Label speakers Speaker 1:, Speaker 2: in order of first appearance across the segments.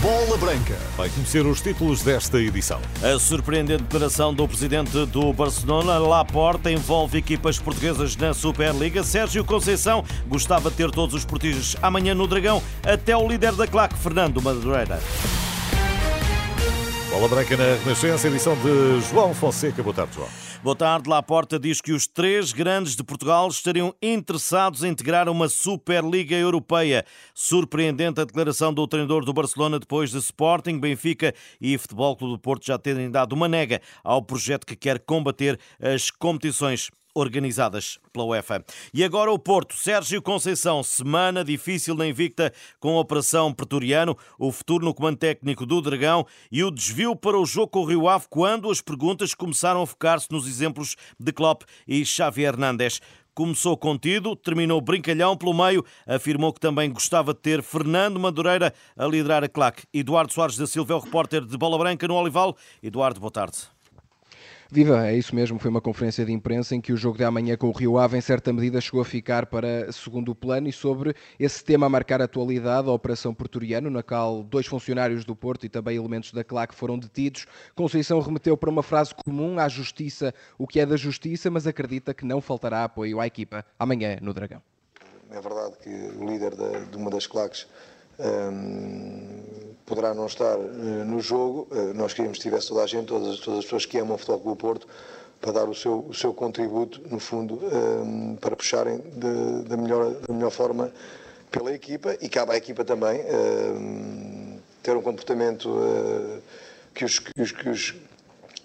Speaker 1: Bola Branca. Vai conhecer os títulos desta edição.
Speaker 2: A surpreendente declaração do presidente do Barcelona, Laporta, envolve equipas portuguesas na Superliga. Sérgio Conceição gostava de ter todos os portistas amanhã no Dragão, até o líder da claque, Fernando Madureira.
Speaker 1: Bola Branca na Renascença, edição de João Fonseca. Boa tarde, João.
Speaker 2: Boa tarde. Laporta diz que os três grandes de Portugal estariam interessados em integrar uma Superliga Europeia. Surpreendente a declaração do treinador do Barcelona depois de Sporting, Benfica e Futebol Clube do Porto já terem dado uma nega ao projeto que quer combater as competições organizadas pela UEFA. E agora o Porto. Sérgio Conceição, semana difícil na Invicta com a Operação Pretoriano, o futuro no comando técnico do Dragão e o desvio para o jogo com o Rio Ave quando as perguntas começaram a focar-se nos exemplos de Klopp e Xavi Hernández. Começou contido, terminou brincalhão pelo meio, afirmou que também gostava de ter Fernando Madureira a liderar a claque. Eduardo Soares da Silva é o repórter de Bola Branca no Olival. Eduardo, boa tarde.
Speaker 3: Viva, é isso mesmo. Foi uma conferência de imprensa em que o jogo de amanhã com o Rio Ave, em certa medida, chegou a ficar para segundo plano e sobre esse tema a marcar a atualidade, a Operação Portoriano, na qual dois funcionários do Porto e também elementos da CLAC foram detidos. Conceição remeteu para uma frase comum à justiça o que é da justiça, mas acredita que não faltará apoio à equipa amanhã no Dragão.
Speaker 4: É verdade que o líder de, uma das claques um, poderá não estar uh, no jogo. Uh, nós queríamos que tivesse toda a gente, todas, todas as pessoas que amam o Futebol Clube Porto, para dar o seu, o seu contributo, no fundo, um, para puxarem da, melhor, da melhor forma pela equipa e cabe à equipa também um, ter um comportamento uh, que os, que os, que os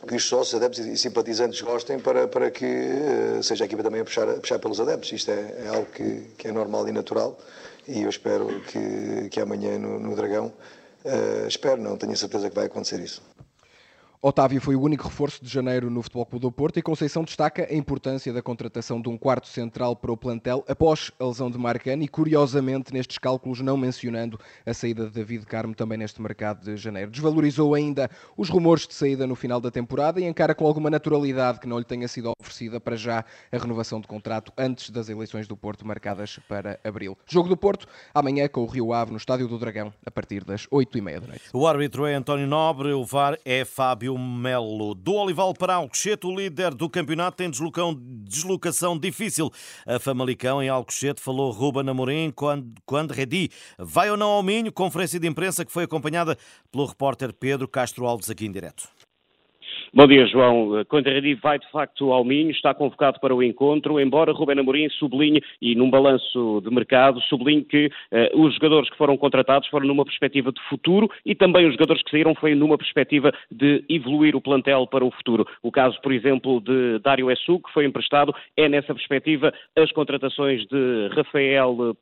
Speaker 4: que os sócios, adeptos e simpatizantes gostem para, para que uh, seja a equipa também a puxar, a puxar pelos adeptos. Isto é, é algo que, que, é normal e natural e eu espero que, que amanhã no, no Dragão, uh, espero não, tenho certeza que vai acontecer isso.
Speaker 3: Otávio foi o único reforço de janeiro no Futebol Clube do Porto e Conceição destaca a importância da contratação de um quarto central para o plantel após a lesão de Marcano e, curiosamente, nestes cálculos não mencionando a saída de David Carmo também neste mercado de janeiro. Desvalorizou ainda os rumores de saída no final da temporada e encara com alguma naturalidade que não lhe tenha sido oferecida para já a renovação de contrato antes das eleições do Porto marcadas para abril. Jogo do Porto amanhã com o Rio Ave no Estádio do Dragão a partir das 8h30 da noite.
Speaker 2: O árbitro é António Nobre, o VAR é Fábio Melo. Do Olival para Alcochete, o líder do campeonato tem deslocação difícil. A Famalicão em Alcochete falou Ruben Amorim quando, quando Redi vai ou não ao Minho, conferência de imprensa que foi acompanhada pelo repórter Pedro Castro Alves aqui em direto.
Speaker 5: Bom dia, João. Condradi vai de facto ao Minho, está convocado para o encontro, embora Rubén Amorim sublinhe, e num balanço de mercado, sublinhe que uh, os jogadores que foram contratados foram numa perspectiva de futuro e também os jogadores que saíram foi numa perspectiva de evoluir o plantel para o futuro. O caso, por exemplo, de Dário Essu, que foi emprestado, é nessa perspectiva as contratações de Rafael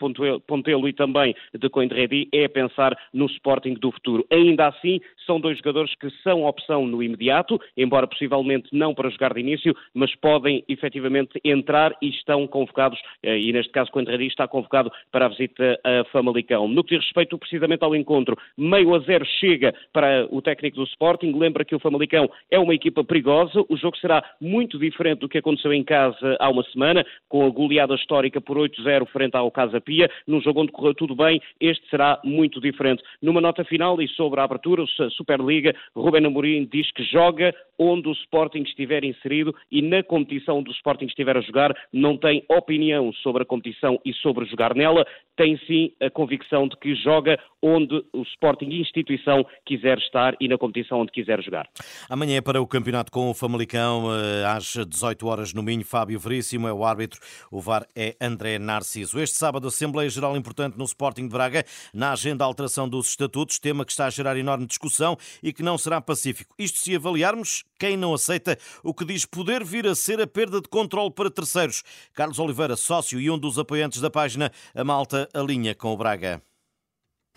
Speaker 5: Pontelo e também de Coindredi é pensar no Sporting do futuro. Ainda assim, são dois jogadores que são opção no imediato, embora possivelmente não para jogar de início, mas podem efetivamente entrar e estão convocados, eh, e neste caso Coentradi está convocado para a visita a Famalicão. No que diz respeito precisamente ao encontro, meio a zero chega para o técnico do Sporting, lembra que o Famalicão é uma equipa perigosa, o jogo será muito diferente do que aconteceu em casa há uma semana, com a goleada histórica por 8-0 frente ao Casa Pia, num jogo onde correu tudo bem, este será muito diferente. Numa nota final e sobre a abertura, a Superliga, Ruben Amorim diz que joga onde o Sporting estiver inserido e na competição onde o Sporting estiver a jogar, não tem opinião sobre a competição e sobre jogar nela, tem sim a convicção de que joga onde o Sporting instituição quiser estar e na competição onde quiser jogar.
Speaker 2: Amanhã é para o campeonato com o Famalicão, eh, às 18 horas no Minho, Fábio Veríssimo é o árbitro, o VAR é André Narciso. Este sábado, Assembleia Geral importante no Sporting de Braga, na agenda alteração dos estatutos, tema que está a gerar enorme discussão e que não será pacífico. Isto se avaliarmos quem não aceita o que diz poder vir a ser a perda de controle para terceiros. Carlos Oliveira, sócio e um dos apoiantes da página A Malta Alinha com o Braga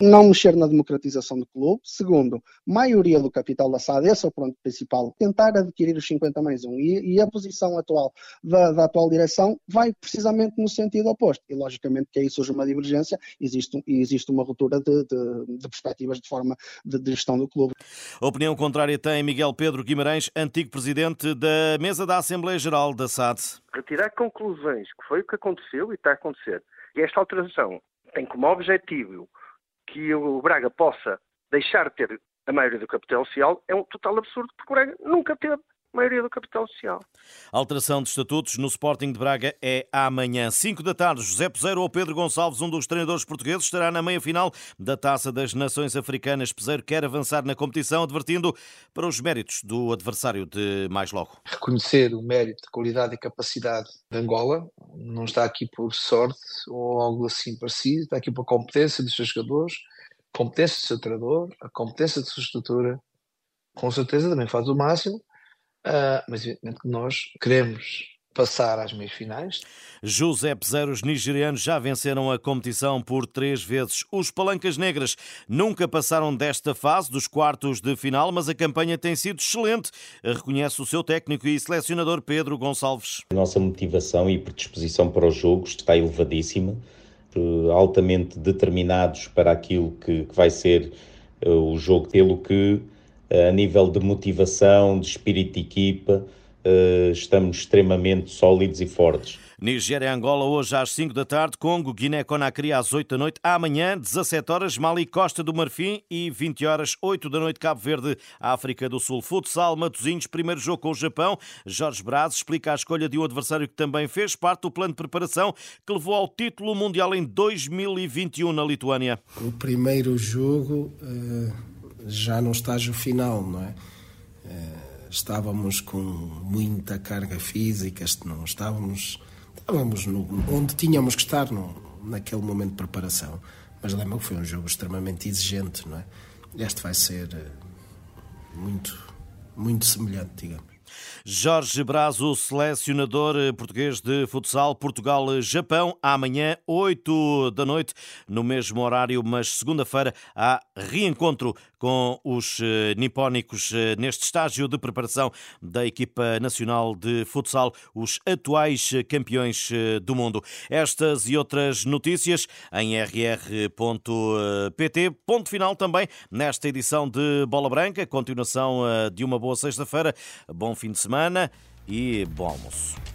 Speaker 6: não mexer na democratização do clube. Segundo, maioria do capital da SAD, esse é o ponto principal, tentar adquirir os 50 mais 1. E, e a posição atual da, da, atual direção vai precisamente no sentido oposto. E logicamente que aí surge uma divergência existe, e existe uma ruptura de, de, de perspectivas de forma de, de, gestão do clube.
Speaker 2: A opinião contrária tem Miguel Pedro Guimarães, antigo presidente da mesa da Assembleia Geral da SAD.
Speaker 7: Retirar conclusões, que foi o que aconteceu e está a acontecer. E esta alteração tem como objetivo que o Braga possa deixar de ter a maioria do capital social é um total absurdo, porque o Braga nunca teve maioria do capital social.
Speaker 2: Alteração de estatutos no Sporting de Braga é amanhã. 5 da tarde, José Peseiro ou Pedro Gonçalves, um dos treinadores portugueses, estará na meia-final da Taça das Nações Africanas. Peseiro quer avançar na competição, advertindo para os méritos do adversário de mais logo.
Speaker 8: Reconhecer o mérito, qualidade e capacidade de Angola. Não está aqui por sorte ou algo assim parecido, está aqui por competência dos seus jogadores, competência do seu treinador, a competência da sua estrutura. Com certeza também faz o máximo Uh, mas evidentemente que nós queremos passar às meias finais.
Speaker 2: José Peseiro, os nigerianos já venceram a competição por três vezes. Os Palancas Negras nunca passaram desta fase dos quartos de final, mas a campanha tem sido excelente, reconhece o seu técnico e selecionador Pedro Gonçalves.
Speaker 9: A nossa motivação e predisposição para os jogos está elevadíssima, eh, altamente determinados para aquilo que, vai ser eh, o jogo, pelo que a nível de motivação, de espírito de equipa, eh, estamos extremamente sólidos e fortes.
Speaker 2: Nigéria e Angola hoje às 5 da tarde, Congo, Guiné-Conakry às 8 da noite, amanhã 17 horas, Mali, Costa do Marfim e 20 horas, 8 da noite, Cabo Verde, África do Sul. Futsal, Matosinhos, primeiro jogo com o Japão. Jorge Braz explica a escolha de um adversário que também fez parte do plano de preparação que levou ao título mundial em 2021 na Lituânia.
Speaker 10: O primeiro jogo... Uh já no estágio final, não é? Eh, estávamos com muita carga física, não estávamos, estávamos no, onde tínhamos que estar no, naquele momento de preparação. Mas lembro que foi um jogo extremamente exigente, não é? Este vai ser eh, muito, muito semelhante, digamos.
Speaker 2: Jorge Brazo, selecionador eh, português de futsal Portugal-Japão, amanhã, 8 da noite, no mesmo horário, mas segunda-feira há reencontro com os eh, nipónicos eh, neste estágio de preparação da equipa nacional de futsal, os atuais campeões do mundo. Estas e outras notícias em rr.pt. Ponto final também nesta edição de Bola Branca, continuação de uma boa sexta-feira. Bom fim de semana e bom almoço.